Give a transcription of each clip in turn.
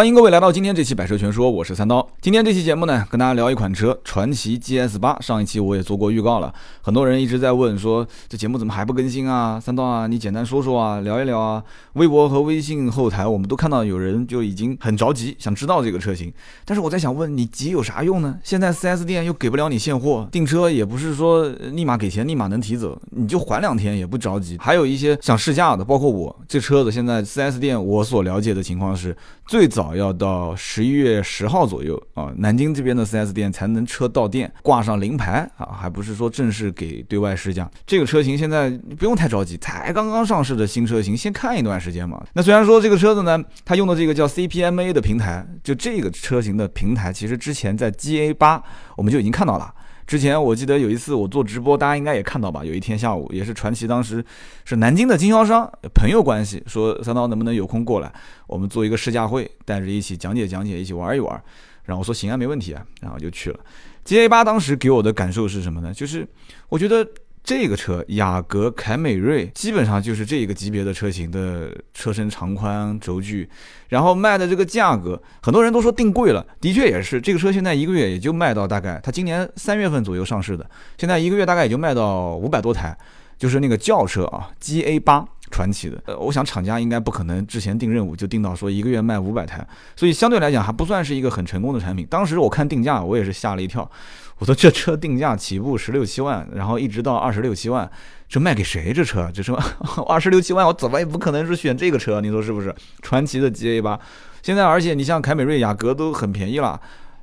欢迎各位来到今天这期百车全说，我是三刀。今天这期节目呢，跟大家聊一款车，传祺 GS 八。上一期我也做过预告了，很多人一直在问说，这节目怎么还不更新啊？三刀啊，你简单说说啊，聊一聊啊。微博和微信后台，我们都看到有人就已经很着急，想知道这个车型。但是我在想问你急有啥用呢？现在 4S 店又给不了你现货，订车也不是说立马给钱立马能提走，你就缓两天也不着急。还有一些想试驾的，包括我，这车子现在 4S 店我所了解的情况是，最早要到十一月十号左右啊，南京这边的 4S 店才能车到店挂上临牌啊，还不是说正式给对外试驾。这个车型现在不用太着急，才刚刚上市的新车型，先看一段时间嘛。那虽然说这个车子呢，它用的这个叫 CPMA 的平台，就这个车型的平台，其实之前在 GA 八我们就已经看到了。之前我记得有一次我做直播，大家应该也看到吧？有一天下午也是传奇，当时是南京的经销商朋友关系，说三刀能不能有空过来，我们做一个试驾会，带着一起讲解讲解，一起玩一玩。然后我说行啊，没问题啊，然后就去了。GA 八当时给我的感受是什么呢？就是我觉得。这个车雅阁、凯美瑞基本上就是这个级别的车型的车身长宽、轴距，然后卖的这个价格，很多人都说定贵了，的确也是。这个车现在一个月也就卖到大概，它今年三月份左右上市的，现在一个月大概也就卖到五百多台，就是那个轿车啊，GA 八。传奇的，呃，我想厂家应该不可能之前定任务就定到说一个月卖五百台，所以相对来讲还不算是一个很成功的产品。当时我看定价，我也是吓了一跳，我说这车定价起步十六七万，然后一直到二十六七万，这卖给谁？这车这车 二十六七万，我怎么也不可能是选这个车，你说是不是？传奇的 GA 八，现在而且你像凯美瑞、雅阁都很便宜了。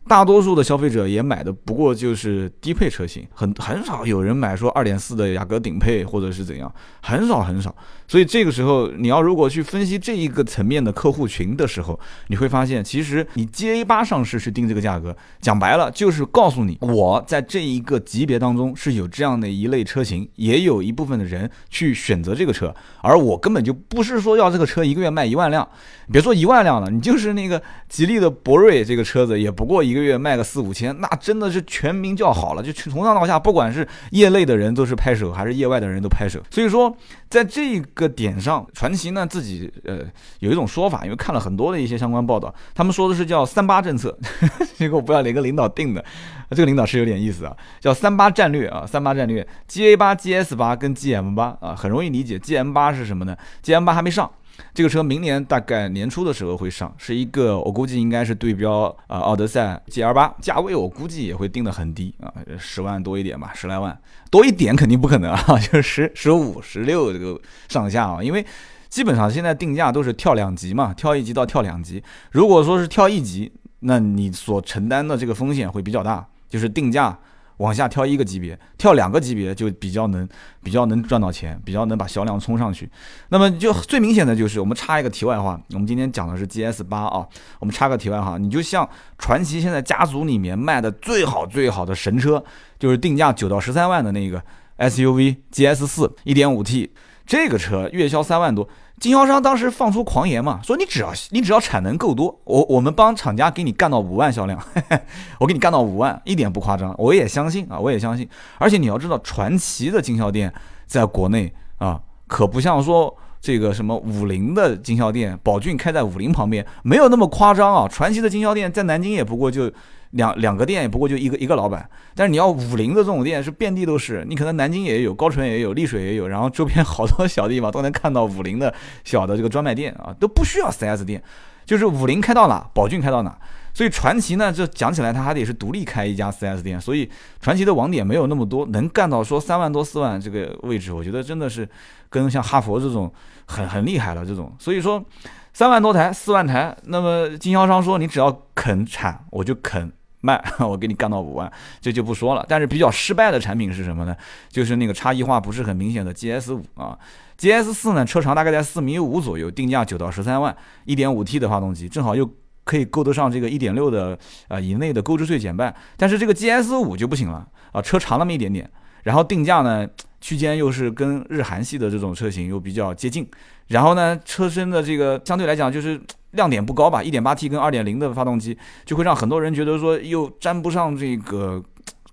大多数的消费者也买的不过就是低配车型，很很少有人买说二点四的雅阁顶配或者是怎样，很少很少。所以这个时候你要如果去分析这一个层面的客户群的时候，你会发现其实你 GA 八上市去定这个价格，讲白了就是告诉你我在这一个级别当中是有这样的一类车型，也有一部分的人去选择这个车，而我根本就不是说要这个车一个月卖一万辆，别说一万辆了，你就是那个吉利的博瑞这个车子也不过一。一个月卖个四五千，那真的是全民叫好了，就从上到下，不管是业内的人都是拍手，还是业外的人都拍手。所以说，在这个点上，传奇呢自己呃有一种说法，因为看了很多的一些相关报道，他们说的是叫三八政策，结果不知道哪个领导定的，这个领导是有点意思啊，叫三八战略啊，三八战略，G A 八、G S 八跟 G M 八啊，很容易理解，G M 八是什么呢？G M 八还没上。这个车明年大概年初的时候会上，是一个我估计应该是对标啊奥德赛 GL 八，价位我估计也会定的很低啊，十万多一点吧，十来万多一点肯定不可能啊，就十十五十六这个上下啊，因为基本上现在定价都是跳两级嘛，跳一级到跳两级，如果说是跳一级，那你所承担的这个风险会比较大，就是定价。往下跳一个级别，跳两个级别就比较能比较能赚到钱，比较能把销量冲上去。那么就最明显的就是，我们插一个题外话，我们今天讲的是 GS 八啊，我们插个题外话，你就像传祺现在家族里面卖的最好最好的神车，就是定价九到十三万的那个 SUV GS 四一点五 T，这个车月销三万多。经销商当时放出狂言嘛，说你只要你只要产能够多，我我们帮厂家给你干到五万销量，我给你干到五万，一点不夸张，我也相信啊，我也相信。而且你要知道，传奇的经销店在国内啊，可不像说这个什么五菱的经销店，宝骏开在五菱旁边，没有那么夸张啊。传奇的经销店在南京也不过就。两两个店也不过就一个一个老板，但是你要五菱的这种店是遍地都是，你可能南京也有，高淳也有，丽水也有，然后周边 好多小地方都能看到五菱的小的这个专卖店啊，都不需要 4S 店，就是五菱开到哪，宝骏开到哪。所以传奇呢，这讲起来他还得是独立开一家 4S 店，所以传奇的网点没有那么多，能干到说三万多四万这个位置，我觉得真的是跟像哈佛这种很很厉害了这种，所以说三万多台四万台，那么经销商说你只要肯产，我就肯。卖，我给你干到五万，这就不说了。但是比较失败的产品是什么呢？就是那个差异化不是很明显的 GS 五啊，GS 四呢，车长大概在四米五左右，定价九到十三万，一点五 T 的发动机，正好又可以够得上这个一点六的啊以内的购置税减半。但是这个 GS 五就不行了啊，车长那么一点点，然后定价呢区间又是跟日韩系的这种车型又比较接近，然后呢车身的这个相对来讲就是。亮点不高吧？一点八 T 跟二点零的发动机就会让很多人觉得说又沾不上这个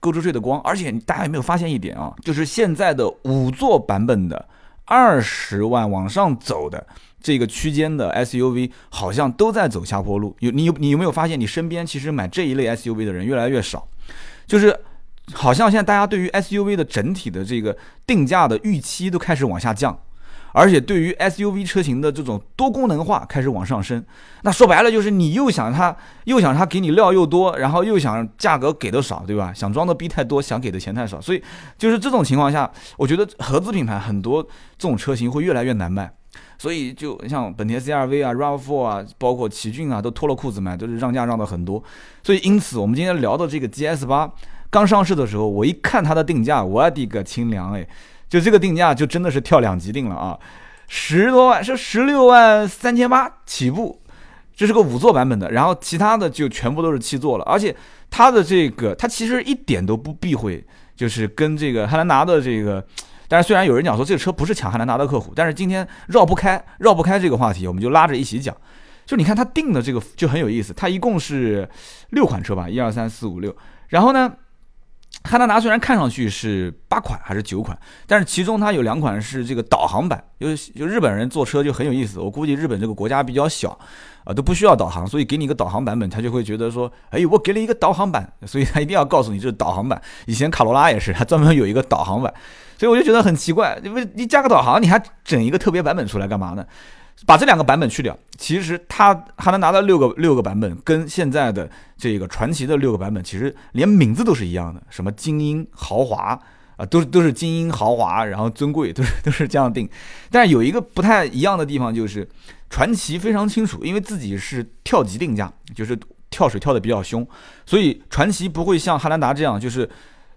购置税的光。而且大家有没有发现一点啊？就是现在的五座版本的二十万往上走的这个区间的 SUV 好像都在走下坡路。有你有你有没有发现，你身边其实买这一类 SUV 的人越来越少？就是好像现在大家对于 SUV 的整体的这个定价的预期都开始往下降。而且对于 SUV 车型的这种多功能化开始往上升，那说白了就是你又想它，又想它给你料又多，然后又想价格给的少，对吧？想装的逼太多，想给的钱太少，所以就是这种情况下，我觉得合资品牌很多这种车型会越来越难卖。所以就像本田 CR-V 啊、RAV4 啊，包括奇骏啊，都脱了裤子卖，都是让价让的很多。所以因此，我们今天聊的这个 GS 八刚上市的时候，我一看它的定价，我的个亲娘哎！就这个定价就真的是跳两级定了啊，十多万是十六万三千八起步，这是个五座版本的，然后其他的就全部都是七座了，而且它的这个它其实一点都不避讳，就是跟这个汉兰达的这个，但是虽然有人讲说这个车不是抢汉兰达的客户，但是今天绕不开绕不开这个话题，我们就拉着一起讲，就你看它定的这个就很有意思，它一共是六款车吧，一二三四五六，然后呢。汉兰达虽然看上去是八款还是九款，但是其中它有两款是这个导航版，就就日本人坐车就很有意思。我估计日本这个国家比较小，啊都不需要导航，所以给你一个导航版本，他就会觉得说，哎，我给了一个导航版，所以他一定要告诉你这是导航版。以前卡罗拉也是，它专门有一个导航版，所以我就觉得很奇怪，因为你加个导航，你还整一个特别版本出来干嘛呢？把这两个版本去掉，其实它还能拿到六个六个版本，跟现在的这个传奇的六个版本，其实连名字都是一样的，什么精英豪华啊，都是都是精英豪华，然后尊贵，都是都是这样定。但是有一个不太一样的地方，就是传奇非常清楚，因为自己是跳级定价，就是跳水跳的比较凶，所以传奇不会像汉兰达这样，就是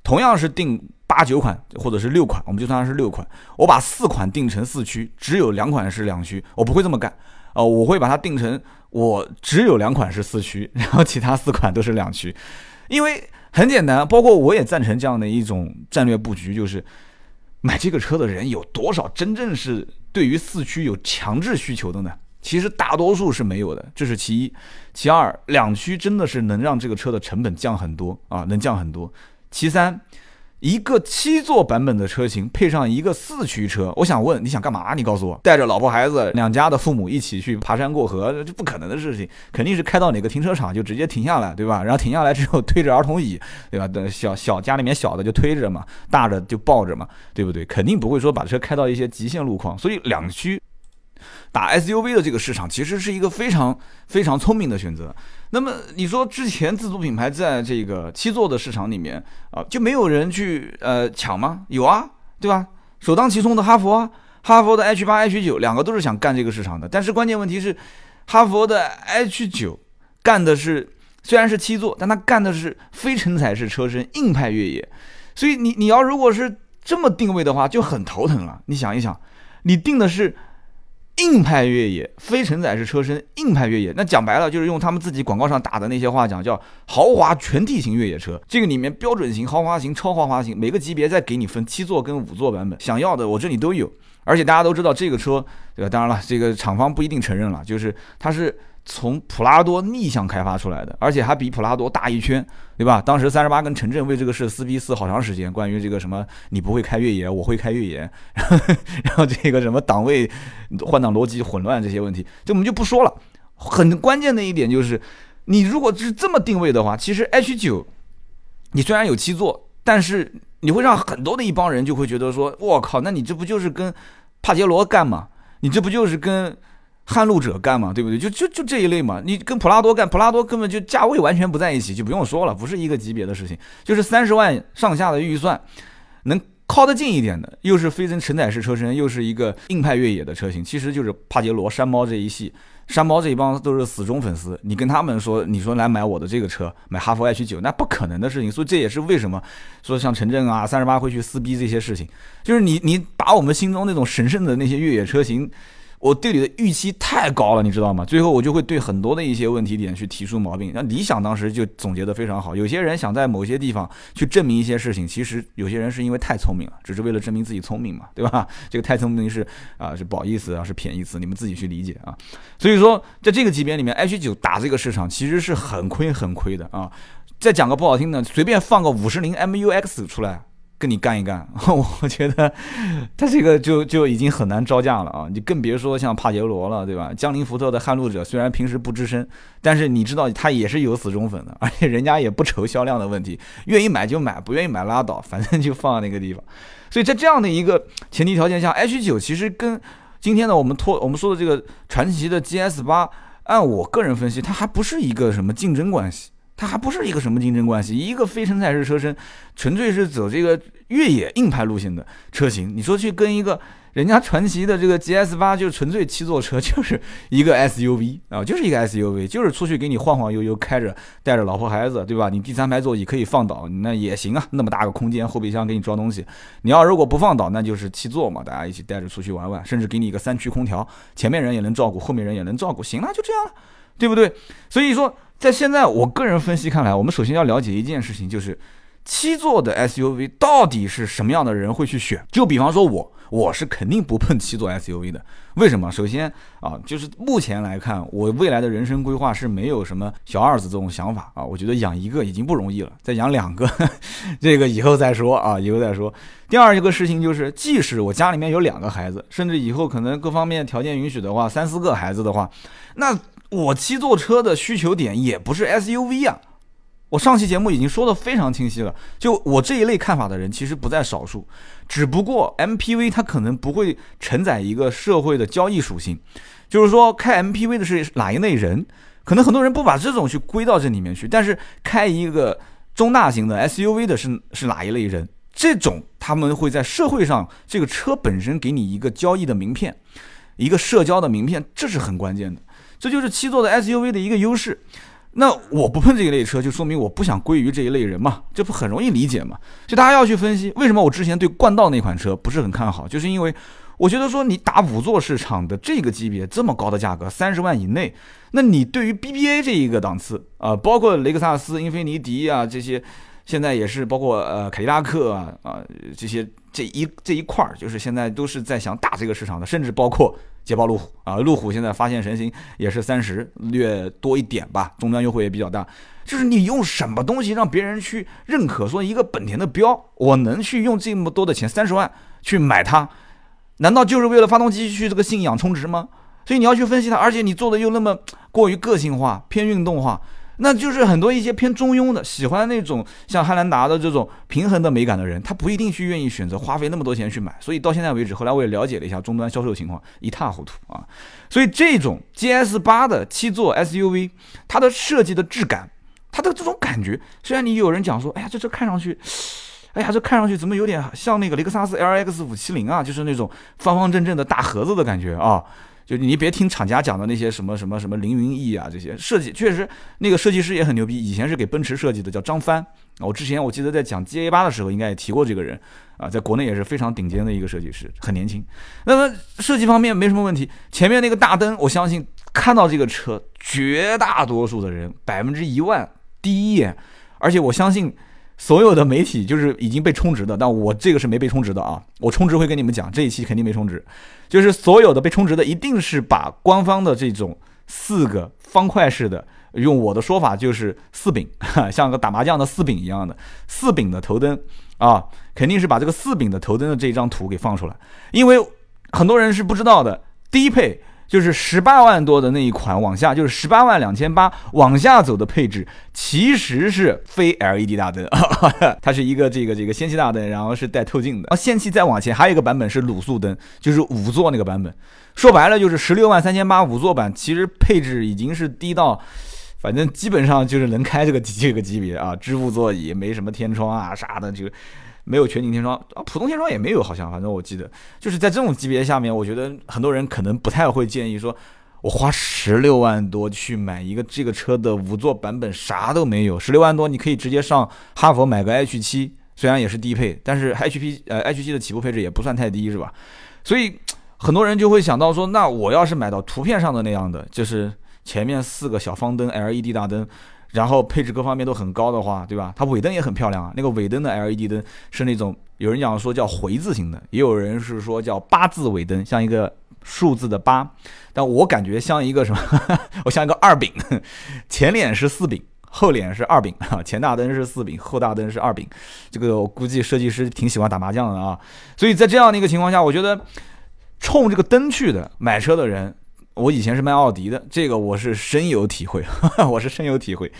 同样是定。八九款或者是六款，我们就算是六款。我把四款定成四驱，只有两款是两驱，我不会这么干。呃，我会把它定成我只有两款是四驱，然后其他四款都是两驱。因为很简单，包括我也赞成这样的一种战略布局，就是买这个车的人有多少真正是对于四驱有强制需求的呢？其实大多数是没有的，这是其一。其二，两驱真的是能让这个车的成本降很多啊，能降很多。其三。一个七座版本的车型配上一个四驱车，我想问你想干嘛？你告诉我，带着老婆孩子两家的父母一起去爬山过河，这不可能的事情，肯定是开到哪个停车场就直接停下来，对吧？然后停下来之后推着儿童椅，对吧？等小小家里面小的就推着嘛，大的就抱着嘛，对不对？肯定不会说把车开到一些极限路况，所以两驱。打 SUV 的这个市场其实是一个非常非常聪明的选择。那么你说之前自主品牌在这个七座的市场里面啊，就没有人去呃抢吗？有啊，对吧？首当其冲的哈佛啊，哈佛的 H 八、H 九两个都是想干这个市场的。但是关键问题是，哈佛的 H 九干的是虽然是七座，但它干的是非承载式车身硬派越野。所以你你要如果是这么定位的话，就很头疼了。你想一想，你定的是。硬派越野，非承载式车身，硬派越野，那讲白了就是用他们自己广告上打的那些话讲，叫豪华全地形越野车。这个里面标准型、豪华型、超豪华型，每个级别再给你分七座跟五座版本，想要的我这里都有。而且大家都知道这个车，对吧？当然了，这个厂方不一定承认了，就是它是。从普拉多逆向开发出来的，而且还比普拉多大一圈，对吧？当时三十八跟陈震为这个事撕逼撕好长时间，关于这个什么你不会开越野，我会开越野，然后这个什么档位换挡逻辑混乱这些问题，就我们就不说了。很关键的一点就是，你如果是这么定位的话，其实 H 九你虽然有七座，但是你会让很多的一帮人就会觉得说，我靠，那你这不就是跟帕杰罗干吗？你这不就是跟？撼路者干嘛，对不对？就就就这一类嘛。你跟普拉多干，普拉多根本就价位完全不在一起，就不用说了，不是一个级别的事情。就是三十万上下的预算，能靠得近一点的，又是非承承载式车身，又是一个硬派越野的车型，其实就是帕杰罗、山猫这一系。山猫这一帮都是死忠粉丝，你跟他们说，你说来买我的这个车，买哈弗 H 九，那不可能的事情。所以这也是为什么说像陈震啊、三十八会去撕逼这些事情，就是你你把我们心中那种神圣的那些越野车型。我对你的预期太高了，你知道吗？最后我就会对很多的一些问题点去提出毛病。那理想当时就总结的非常好，有些人想在某些地方去证明一些事情，其实有些人是因为太聪明了，只是为了证明自己聪明嘛，对吧？这个太聪明是啊，是不好意思啊，是贬义词，你们自己去理解啊。所以说，在这个级别里面，H 九打这个市场其实是很亏很亏的啊。再讲个不好听的，随便放个五十铃 MUX 出来。跟你干一干，我觉得他这个就就已经很难招架了啊！你更别说像帕杰罗了，对吧？江铃福特的撼路者虽然平时不吱声，但是你知道他也是有死忠粉的，而且人家也不愁销量的问题，愿意买就买，不愿意买拉倒，反正就放在那个地方。所以在这样的一个前提条件下，H 九其实跟今天呢我们托我们说的这个传奇的 GS 八，按我个人分析，它还不是一个什么竞争关系。它还不是一个什么竞争关系，一个非承载式车身，纯粹是走这个越野硬派路线的车型。你说去跟一个人家传奇的这个 GS 八，就纯粹七座车，就是一个 SUV 啊，就是一个 SUV，就是出去给你晃晃悠悠开着，带着老婆孩子，对吧？你第三排座椅可以放倒，那也行啊，那么大个空间，后备箱给你装东西。你要如果不放倒，那就是七座嘛，大家一起带着出去玩玩，甚至给你一个三区空调，前面人也能照顾，后面人也能照顾，行了，就这样了，对不对？所以说。在现在我个人分析看来，我们首先要了解一件事情，就是七座的 SUV 到底是什么样的人会去选？就比方说我，我是肯定不碰七座 SUV 的。为什么？首先啊，就是目前来看，我未来的人生规划是没有什么小二子这种想法啊。我觉得养一个已经不容易了，再养两个，这个以后再说啊，以后再说。第二一个事情就是，即使我家里面有两个孩子，甚至以后可能各方面条件允许的话，三四个孩子的话，那。我七座车的需求点也不是 SUV 啊，我上期节目已经说的非常清晰了。就我这一类看法的人其实不在少数，只不过 MPV 它可能不会承载一个社会的交易属性，就是说开 MPV 的是哪一类人，可能很多人不把这种去归到这里面去。但是开一个中大型的 SUV 的是是哪一类人，这种他们会在社会上这个车本身给你一个交易的名片，一个社交的名片，这是很关键的。这就是七座的 SUV 的一个优势。那我不碰这一类车，就说明我不想归于这一类人嘛，这不很容易理解嘛？就大家要去分析，为什么我之前对冠道那款车不是很看好，就是因为我觉得说你打五座市场的这个级别这么高的价格，三十万以内，那你对于 BBA 这一个档次啊，包括雷克萨斯、英菲尼迪啊这些，现在也是包括呃凯迪拉克啊啊这些这一这一块儿，就是现在都是在想打这个市场的，甚至包括。捷豹路虎啊，路虎现在发现神行也是三十略多一点吧，终端优惠也比较大。就是你用什么东西让别人去认可，说一个本田的标，我能去用这么多的钱，三十万去买它，难道就是为了发动机去这个信仰充值吗？所以你要去分析它，而且你做的又那么过于个性化，偏运动化。那就是很多一些偏中庸的，喜欢那种像汉兰达的这种平衡的美感的人，他不一定去愿意选择花费那么多钱去买。所以到现在为止，后来我也了解了一下终端销售情况，一塌糊涂啊。所以这种 GS 八的七座 SUV，它的设计的质感，它的这种感觉，虽然你有人讲说，哎呀，这车看上去，哎呀，这看上去怎么有点像那个雷克萨斯 LX 五七零啊，就是那种方方正正的大盒子的感觉啊。就你别听厂家讲的那些什么什么什么凌云翼啊，这些设计确实那个设计师也很牛逼，以前是给奔驰设计的，叫张帆。我之前我记得在讲 G A 八的时候，应该也提过这个人啊，在国内也是非常顶尖的一个设计师，很年轻。那么设计方面没什么问题，前面那个大灯，我相信看到这个车，绝大多数的人百分之一万第一眼，而且我相信。所有的媒体就是已经被充值的，但我这个是没被充值的啊！我充值会跟你们讲，这一期肯定没充值。就是所有的被充值的，一定是把官方的这种四个方块式的，用我的说法就是四饼，像个打麻将的四饼一样的四饼的头灯啊，肯定是把这个四饼的头灯的这张图给放出来，因为很多人是不知道的，低配。就是十八万多的那一款往下，就是十八万两千八往下走的配置，其实是非 LED 大灯，它是一个这个这个氙气大灯，然后是带透镜的。啊，氙气再往前还有一个版本是卤素灯，就是五座那个版本。说白了就是十六万三千八五座版，其实配置已经是低到，反正基本上就是能开这个 这个级别啊，织物座椅，没什么天窗啊啥的就。没有全景天窗啊，普通天窗也没有，好像反正我记得就是在这种级别下面，我觉得很多人可能不太会建议说，我花十六万多去买一个这个车的五座版本，啥都没有。十六万多你可以直接上哈佛买个 H 七，虽然也是低配，但是 H P 呃 H 七的起步配置也不算太低，是吧？所以很多人就会想到说，那我要是买到图片上的那样的，就是前面四个小方灯 LED 大灯。然后配置各方面都很高的话，对吧？它尾灯也很漂亮啊。那个尾灯的 LED 灯是那种有人讲说叫回字形的，也有人是说叫八字尾灯，像一个数字的八。但我感觉像一个什么？我像一个二饼，前脸是四饼，后脸是二饼啊，前大灯是四饼，后大灯是二饼。这个我估计设计师挺喜欢打麻将的啊。所以在这样的一个情况下，我觉得冲这个灯去的买车的人。我以前是卖奥迪的，这个我是深有体会，我是深有体会。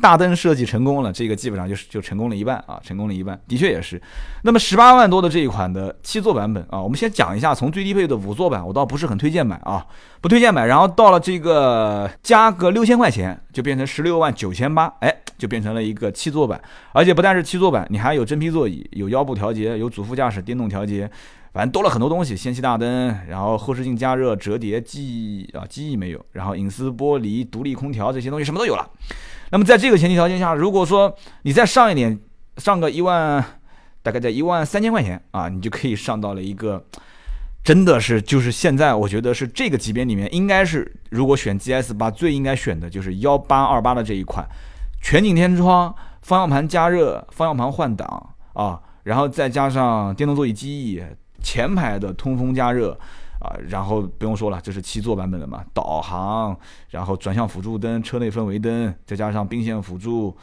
大灯设计成功了，这个基本上就是就成功了一半啊，成功了一半，的确也是。那么十八万多的这一款的七座版本啊，我们先讲一下，从最低配的五座版，我倒不是很推荐买啊，不推荐买。然后到了这个加个六千块钱，就变成十六万九千八，哎，就变成了一个七座版，而且不但是七座版，你还有真皮座椅，有腰部调节，有主副驾驶电动调节。反正多了很多东西，氙气大灯，然后后视镜加热、折叠、记忆啊，记忆没有，然后隐私玻璃、独立空调这些东西什么都有了。那么在这个前提条件下，如果说你再上一点，上个一万，大概在一万三千块钱啊，你就可以上到了一个，真的是就是现在我觉得是这个级别里面应该是，如果选 GS 八最应该选的就是幺八二八的这一款，全景天窗、方向盘加热、方向盘换挡啊，然后再加上电动座椅记忆。前排的通风加热啊，然后不用说了，这是七座版本的嘛，导航，然后转向辅助灯、车内氛围灯，再加上并线辅助，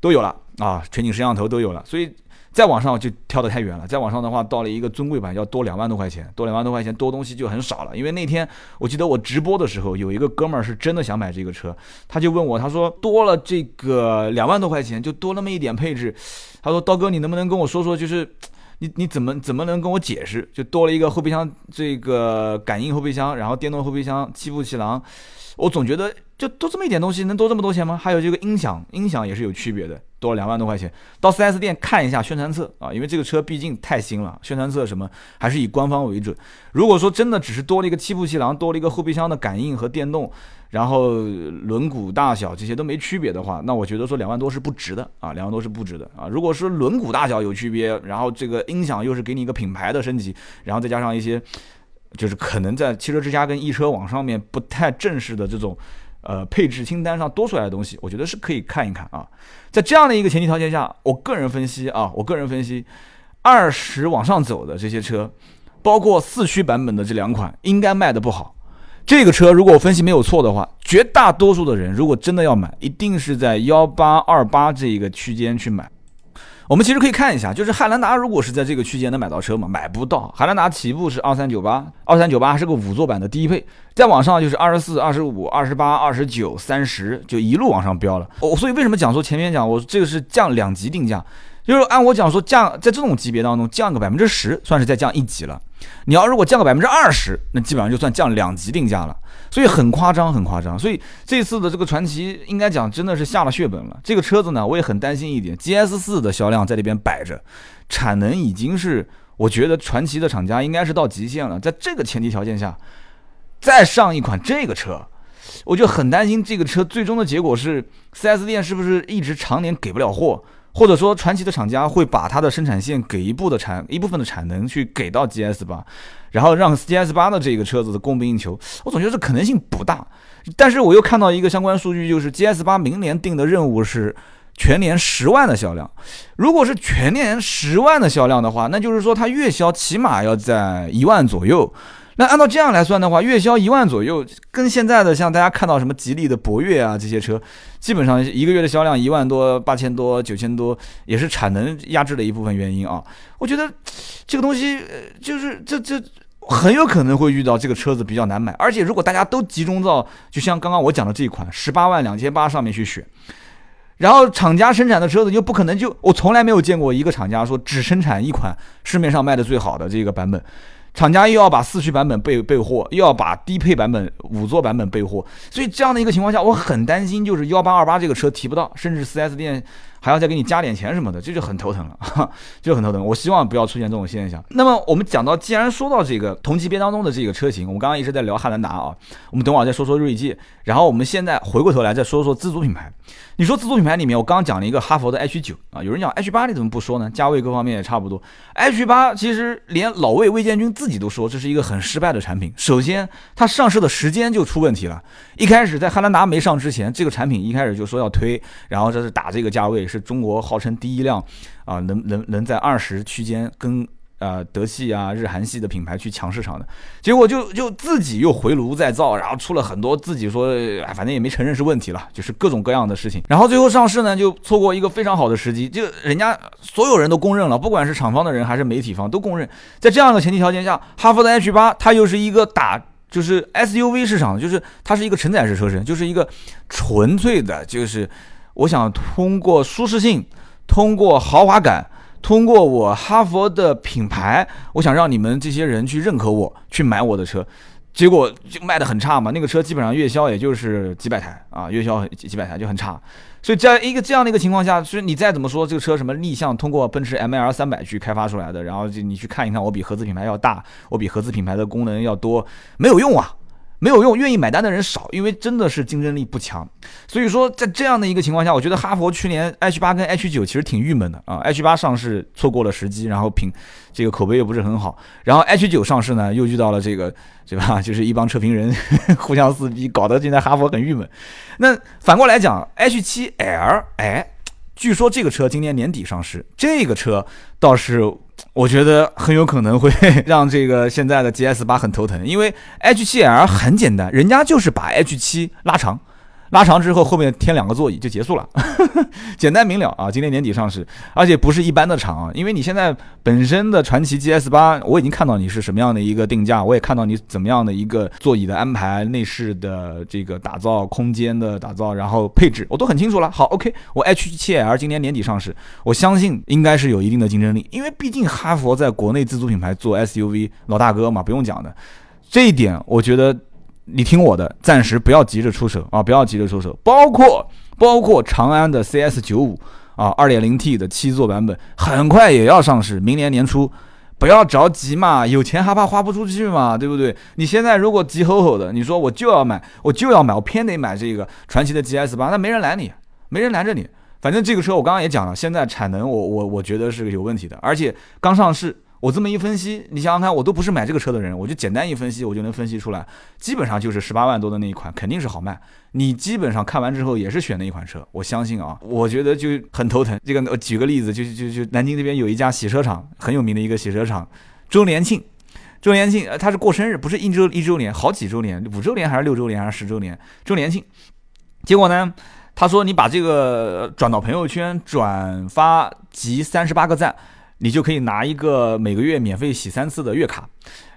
都有了啊，全景摄像头都有了，所以再往上就跳得太远了。再往上的话，到了一个尊贵版要多两万多块钱，多两万多块钱多东西就很少了。因为那天我记得我直播的时候，有一个哥们儿是真的想买这个车，他就问我，他说多了这个两万多块钱，就多那么一点配置，他说刀哥你能不能跟我说说，就是。你你怎么怎么能跟我解释？就多了一个后备箱，这个感应后备箱，然后电动后备箱，七步气囊，我总觉得就多这么一点东西，能多这么多钱吗？还有这个音响，音响也是有区别的，多了两万多块钱。到 4S 店看一下宣传册啊，因为这个车毕竟太新了，宣传册什么还是以官方为准。如果说真的只是多了一个七部气囊，多了一个后备箱的感应和电动。然后轮毂大小这些都没区别的话，那我觉得说两万多是不值的啊，两万多是不值的啊。如果是轮毂大小有区别，然后这个音响又是给你一个品牌的升级，然后再加上一些就是可能在汽车之家跟易车网上面不太正式的这种呃配置清单上多出来的东西，我觉得是可以看一看啊。在这样的一个前提条件下，我个人分析啊，我个人分析，二十往上走的这些车，包括四驱版本的这两款，应该卖的不好。这个车如果我分析没有错的话，绝大多数的人如果真的要买，一定是在幺八二八这一个区间去买。我们其实可以看一下，就是汉兰达如果是在这个区间能买到车吗？买不到。汉兰达起步是二三九八，二三九八是个五座版的低配，再往上就是二十四、二十五、二十八、二十九、三十，就一路往上飙了。我所以为什么讲说前面讲我这个是降两级定价？就是按我讲说降，在这种级别当中降个百分之十，算是再降一级了。你要如果降个百分之二十，那基本上就算降两级定价了。所以很夸张，很夸张。所以这次的这个传奇，应该讲真的是下了血本了。这个车子呢，我也很担心一点，GS 四的销量在那边摆着，产能已经是我觉得传奇的厂家应该是到极限了。在这个前提条件下，再上一款这个车，我就很担心这个车最终的结果是，4S 店是不是一直常年给不了货？或者说，传奇的厂家会把它的生产线给一部的产一部分的产能去给到 GS 八，然后让 GS 八的这个车子供不应求。我总觉得这可能性不大。但是我又看到一个相关数据，就是 GS 八明年定的任务是全年十万的销量。如果是全年十万的销量的话，那就是说它月销起码要在一万左右。那按照这样来算的话，月销一万左右，跟现在的像大家看到什么吉利的博越啊这些车，基本上一个月的销量一万多、八千多、九千多，也是产能压制的一部分原因啊。我觉得这个东西就是这这很有可能会遇到这个车子比较难买，而且如果大家都集中到就像刚刚我讲的这一款十八万两千八上面去选，然后厂家生产的车子又不可能就我从来没有见过一个厂家说只生产一款市面上卖的最好的这个版本。厂家又要把四驱版本备备货，又要把低配版本五座版本备货，所以这样的一个情况下，我很担心，就是幺八二八这个车提不到，甚至四 S 店。还要再给你加点钱什么的，这就很头疼了，就很头疼。我希望不要出现这种现象。那么我们讲到，既然说到这个同级别当中的这个车型，我们刚刚一直在聊汉兰达啊，我们等会儿再说说锐界，然后我们现在回过头来再说说自主品牌。你说自主品牌里面，我刚刚讲了一个哈佛的 H 九啊，有人讲 H 八你怎么不说呢？价位各方面也差不多。H 八其实连老魏魏建军自己都说这是一个很失败的产品。首先，它上市的时间就出问题了。一开始在汉兰达没上之前，这个产品一开始就说要推，然后这是打这个价位。是中国号称第一辆，啊，能能能在二十区间跟呃德系啊、日韩系的品牌去抢市场的，结果就就自己又回炉再造，然后出了很多自己说，哎，反正也没承认是问题了，就是各种各样的事情，然后最后上市呢就错过一个非常好的时机，就人家所有人都公认了，不管是厂方的人还是媒体方都公认，在这样的前提条件下，哈弗的 H 八它又是一个打。就是 SUV 市场，就是它是一个承载式车身，就是一个纯粹的，就是我想通过舒适性，通过豪华感，通过我哈佛的品牌，我想让你们这些人去认可我，去买我的车。结果就卖的很差嘛，那个车基本上月销也就是几百台啊，月销几百台就很差。所以在一个这样的一个情况下，就是你再怎么说这个车什么逆向通过奔驰 ML 三百去开发出来的，然后就你去看一看，我比合资品牌要大，我比合资品牌的功能要多，没有用啊。没有用，愿意买单的人少，因为真的是竞争力不强。所以说，在这样的一个情况下，我觉得哈佛去年 H 八跟 H 九其实挺郁闷的啊。H 八上市错过了时机，然后品这个口碑又不是很好，然后 H 九上市呢又遇到了这个对吧？就是一帮车评人互相撕逼，搞得现在哈佛很郁闷。那反过来讲，H 七 L，哎，据说这个车今年年底上市，这个车倒是。我觉得很有可能会 让这个现在的 GS 八很头疼，因为 H 七 L 很简单，人家就是把 H 七拉长。拉长之后，后面添两个座椅就结束了，简单明了啊！今年年底上市，而且不是一般的长啊，因为你现在本身的传奇 GS 八，我已经看到你是什么样的一个定价，我也看到你怎么样的一个座椅的安排、内饰的这个打造、空间的打造，然后配置我都很清楚了。好，OK，我 H7L 今年年底上市，我相信应该是有一定的竞争力，因为毕竟哈佛在国内自主品牌做 SUV 老大哥嘛，不用讲的，这一点我觉得。你听我的，暂时不要急着出手啊！不要急着出手，包括包括长安的 CS 九五啊，二点零 T 的七座版本，很快也要上市，明年年初，不要着急嘛，有钱还怕花不出去嘛，对不对？你现在如果急吼吼的，你说我就要买，我就要买，我偏得买这个传奇的 GS 八，那没人拦你，没人拦着你。反正这个车我刚刚也讲了，现在产能我我我觉得是有问题的，而且刚上市。我这么一分析，你想想看，我都不是买这个车的人，我就简单一分析，我就能分析出来，基本上就是十八万多的那一款肯定是好卖。你基本上看完之后也是选那一款车，我相信啊，我觉得就很头疼。这个我举个例子，就就就南京这边有一家洗车厂，很有名的一个洗车厂，周年庆，周年庆，呃，他是过生日，不是一周一周年，好几周年，五周年还是六周年还是十周年，周年庆。结果呢，他说你把这个转到朋友圈，转发集三十八个赞。你就可以拿一个每个月免费洗三次的月卡，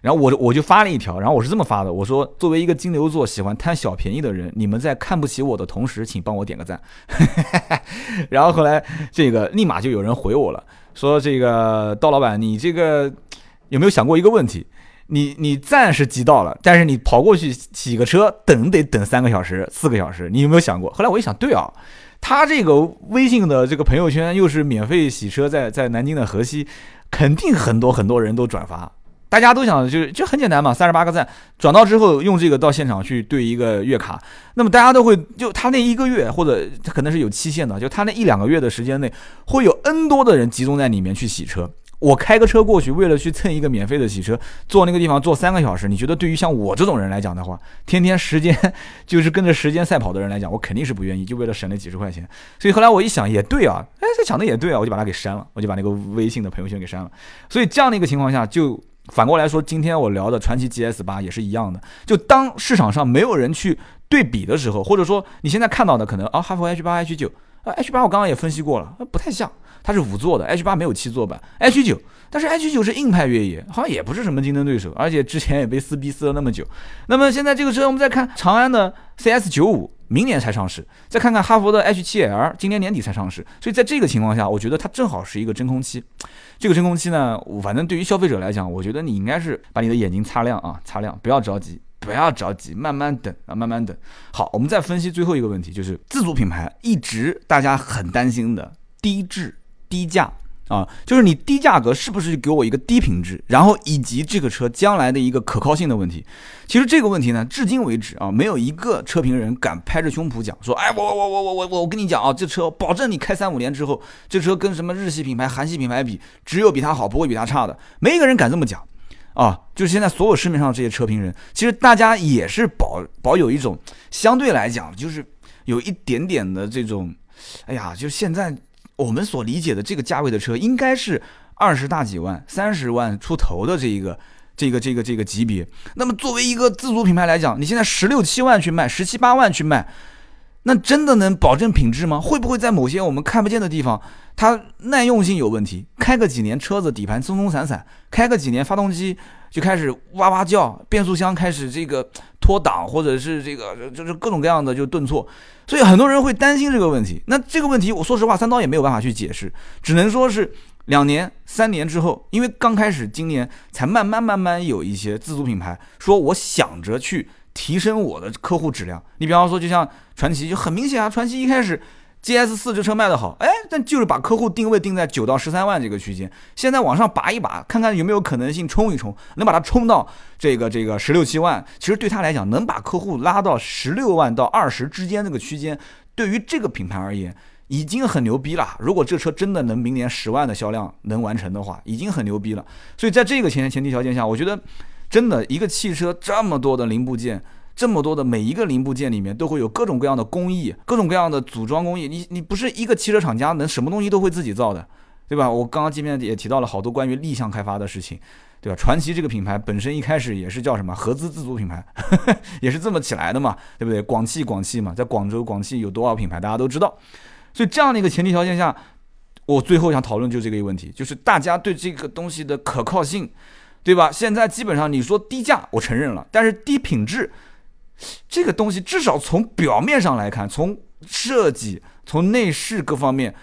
然后我我就发了一条，然后我是这么发的，我说作为一个金牛座喜欢贪小便宜的人，你们在看不起我的同时，请帮我点个赞。然后后来这个立马就有人回我了，说这个刀老板，你这个有没有想过一个问题？你你赞是集到了，但是你跑过去洗个车，等得等三个小时、四个小时，你有没有想过？后来我一想，对啊。他这个微信的这个朋友圈又是免费洗车，在在南京的河西，肯定很多很多人都转发，大家都想就就很简单嘛，三十八个赞，转到之后用这个到现场去兑一个月卡，那么大家都会就他那一个月或者他可能是有期限的，就他那一两个月的时间内，会有 N 多的人集中在里面去洗车。我开个车过去，为了去蹭一个免费的洗车，坐那个地方坐三个小时。你觉得对于像我这种人来讲的话，天天时间就是跟着时间赛跑的人来讲，我肯定是不愿意，就为了省那几十块钱。所以后来我一想，也对啊，哎，这想的也对啊，我就把它给删了，我就把那个微信的朋友圈给删了。所以这样的一个情况下，就反过来说，今天我聊的传奇 GS 八也是一样的。就当市场上没有人去对比的时候，或者说你现在看到的可能啊，哈弗 H 八、H 九啊，H 八我刚刚也分析过了，不太像。它是五座的，H 八没有七座版，H 九，但是 H 九是硬派越野，好像也不是什么竞争对手，而且之前也被撕逼撕了那么久。那么现在这个车，我们再看长安的 CS 九五，明年才上市，再看看哈弗的 H 七 L，今年年底才上市。所以在这个情况下，我觉得它正好是一个真空期。这个真空期呢，反正对于消费者来讲，我觉得你应该是把你的眼睛擦亮啊，擦亮，不要着急，不要着急，慢慢等啊，慢慢等。好，我们再分析最后一个问题，就是自主品牌一直大家很担心的低质。低价啊，就是你低价格是不是给我一个低品质？然后以及这个车将来的一个可靠性的问题。其实这个问题呢，至今为止啊，没有一个车评人敢拍着胸脯讲说，哎，我我我我我我我跟你讲啊，这车保证你开三五年之后，这车跟什么日系品牌、韩系品牌比，只有比它好，不会比它差的。没一个人敢这么讲啊。就是现在所有市面上这些车评人，其实大家也是保保有一种相对来讲，就是有一点点的这种，哎呀，就现在。我们所理解的这个价位的车，应该是二十大几万、三十万出头的这一个、这个、这个、这个级别。那么作为一个自主品牌来讲，你现在十六七万去卖，十七八万去卖。那真的能保证品质吗？会不会在某些我们看不见的地方，它耐用性有问题？开个几年车子底盘松松散散，开个几年发动机就开始哇哇叫，变速箱开始这个脱档，或者是这个就是各种各样的就顿挫，所以很多人会担心这个问题。那这个问题，我说实话，三刀也没有办法去解释，只能说是两年、三年之后，因为刚开始今年才慢慢慢慢有一些自主品牌说，我想着去。提升我的客户质量，你比方说，就像传奇就很明显啊，传奇一开始 GS 四这车卖的好，哎，但就是把客户定位定在九到十三万这个区间，现在往上拔一拔，看看有没有可能性冲一冲，能把它冲到这个这个十六七万，其实对他来讲，能把客户拉到十六万到二十之间这个区间，对于这个品牌而言，已经很牛逼了。如果这车真的能明年十万的销量能完成的话，已经很牛逼了。所以在这个前前提条件下，我觉得。真的，一个汽车这么多的零部件，这么多的每一个零部件里面都会有各种各样的工艺，各种各样的组装工艺。你你不是一个汽车厂家能什么东西都会自己造的，对吧？我刚刚见面也提到了好多关于立项开发的事情，对吧？传奇这个品牌本身一开始也是叫什么合资自主品牌，也是这么起来的嘛，对不对？广汽广汽嘛，在广州广汽有多少品牌大家都知道，所以这样的一个前提条件下，我最后想讨论就这个一个问题，就是大家对这个东西的可靠性。对吧？现在基本上你说低价，我承认了，但是低品质，这个东西至少从表面上来看，从设计、从内饰各方面，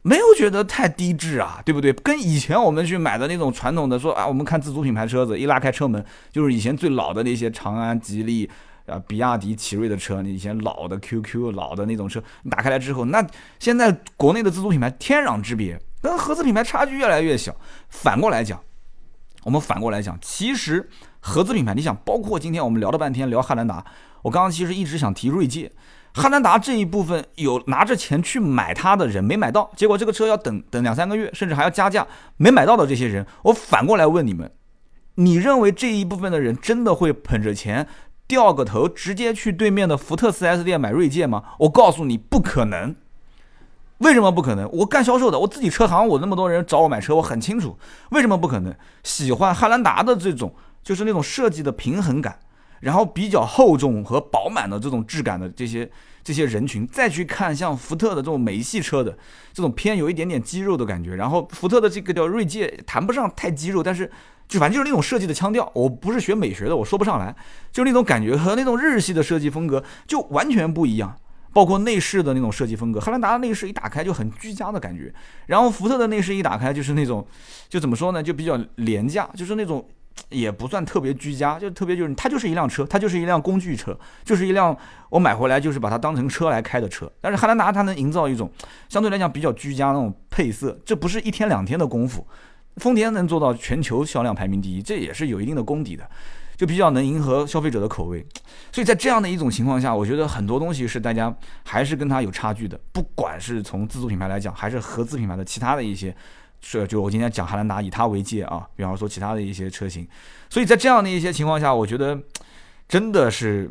没有觉得太低质啊，对不对？跟以前我们去买的那种传统的说啊，我们看自主品牌车子，一拉开车门就是以前最老的那些长安、吉利啊、比亚迪、奇瑞的车，你以前老的 QQ 老的那种车，你打开来之后，那现在国内的自主品牌天壤之别，跟合资品牌差距越来越小。反过来讲。我们反过来讲，其实合资品牌，你想，包括今天我们聊了半天聊汉兰达，我刚刚其实一直想提锐界，汉兰达这一部分有拿着钱去买它的人没买到，结果这个车要等等两三个月，甚至还要加价，没买到的这些人，我反过来问你们，你认为这一部分的人真的会捧着钱掉个头直接去对面的福特 4S 店买锐界吗？我告诉你，不可能。为什么不可能？我干销售的，我自己车行，我那么多人找我买车，我很清楚为什么不可能。喜欢汉兰达的这种，就是那种设计的平衡感，然后比较厚重和饱满的这种质感的这些这些人群，再去看像福特的这种美系车的这种偏有一点点肌肉的感觉，然后福特的这个叫锐界，谈不上太肌肉，但是就反正就是那种设计的腔调。我不是学美学的，我说不上来，就那种感觉和那种日系的设计风格就完全不一样。包括内饰的那种设计风格，汉兰达的内饰一打开就很居家的感觉，然后福特的内饰一打开就是那种，就怎么说呢，就比较廉价，就是那种也不算特别居家，就特别就是它就是一辆车，它就是一辆工具车，就是一辆我买回来就是把它当成车来开的车。但是汉兰达它能营造一种相对来讲比较居家那种配色，这不是一天两天的功夫，丰田能做到全球销量排名第一，这也是有一定的功底的。就比较能迎合消费者的口味，所以在这样的一种情况下，我觉得很多东西是大家还是跟它有差距的。不管是从自主品牌来讲，还是合资品牌的其他的一些，是就我今天讲汉兰达以它为界啊，比方说其他的一些车型。所以在这样的一些情况下，我觉得真的是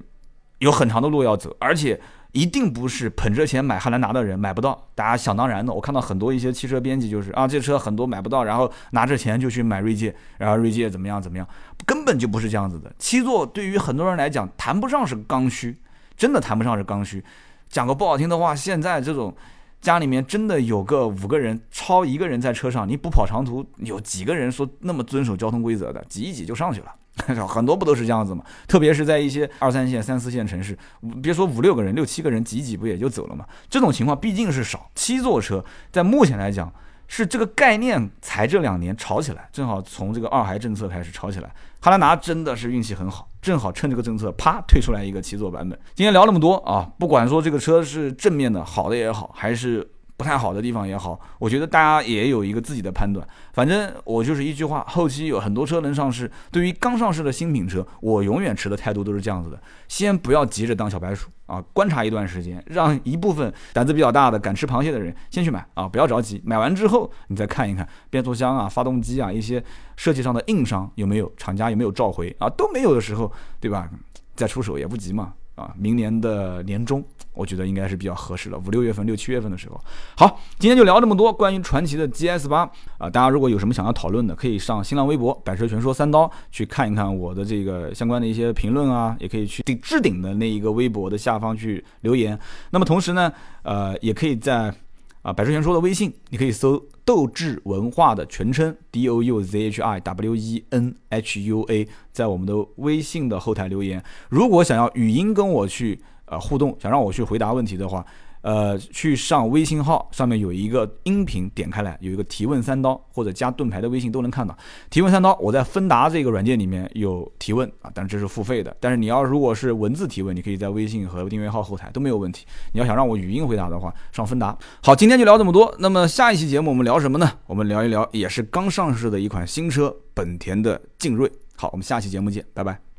有很长的路要走，而且。一定不是捧着钱买汉兰达的人买不到，大家想当然的。我看到很多一些汽车编辑就是啊，这车很多买不到，然后拿着钱就去买锐界，然后锐界怎么样怎么样，根本就不是这样子的。七座对于很多人来讲谈不上是刚需，真的谈不上是刚需。讲个不好听的话，现在这种家里面真的有个五个人，超一个人在车上，你不跑长途，有几个人说那么遵守交通规则的，挤一挤就上去了。很多不都是这样子吗？特别是在一些二三线、三四线城市，别说五六个人、六七个人挤挤不也就走了吗？这种情况毕竟是少。七座车在目前来讲是这个概念才这两年炒起来，正好从这个二孩政策开始炒起来。汉兰达真的是运气很好，正好趁这个政策啪推出来一个七座版本。今天聊那么多啊，不管说这个车是正面的好的也好，还是。不太好的地方也好，我觉得大家也有一个自己的判断。反正我就是一句话，后期有很多车能上市。对于刚上市的新品车，我永远持的态度都是这样子的：先不要急着当小白鼠啊，观察一段时间，让一部分胆子比较大的、敢吃螃蟹的人先去买啊，不要着急。买完之后，你再看一看变速箱啊、发动机啊一些设计上的硬伤有没有，厂家有没有召回啊，都没有的时候，对吧？再出手也不急嘛。啊，明年的年中，我觉得应该是比较合适了，五六月份、六七月份的时候。好，今天就聊这么多关于传奇的 GS 八啊，大家如果有什么想要讨论的，可以上新浪微博“百车全说三刀”去看一看我的这个相关的一些评论啊，也可以去顶置顶的那一个微博的下方去留言。那么同时呢，呃，也可以在啊百车全说的微信，你可以搜“斗志文化”的全称 D O U Z H I W E N H U A，在我们的微信的后台留言。如果想要语音跟我去呃互动，想让我去回答问题的话。呃，去上微信号上面有一个音频，点开来有一个提问三刀，或者加盾牌的微信都能看到。提问三刀，我在芬达这个软件里面有提问啊，但是这是付费的。但是你要如果是文字提问，你可以在微信和订阅号后台都没有问题。你要想让我语音回答的话，上芬达。好，今天就聊这么多。那么下一期节目我们聊什么呢？我们聊一聊也是刚上市的一款新车，本田的劲锐。好，我们下期节目见，拜拜。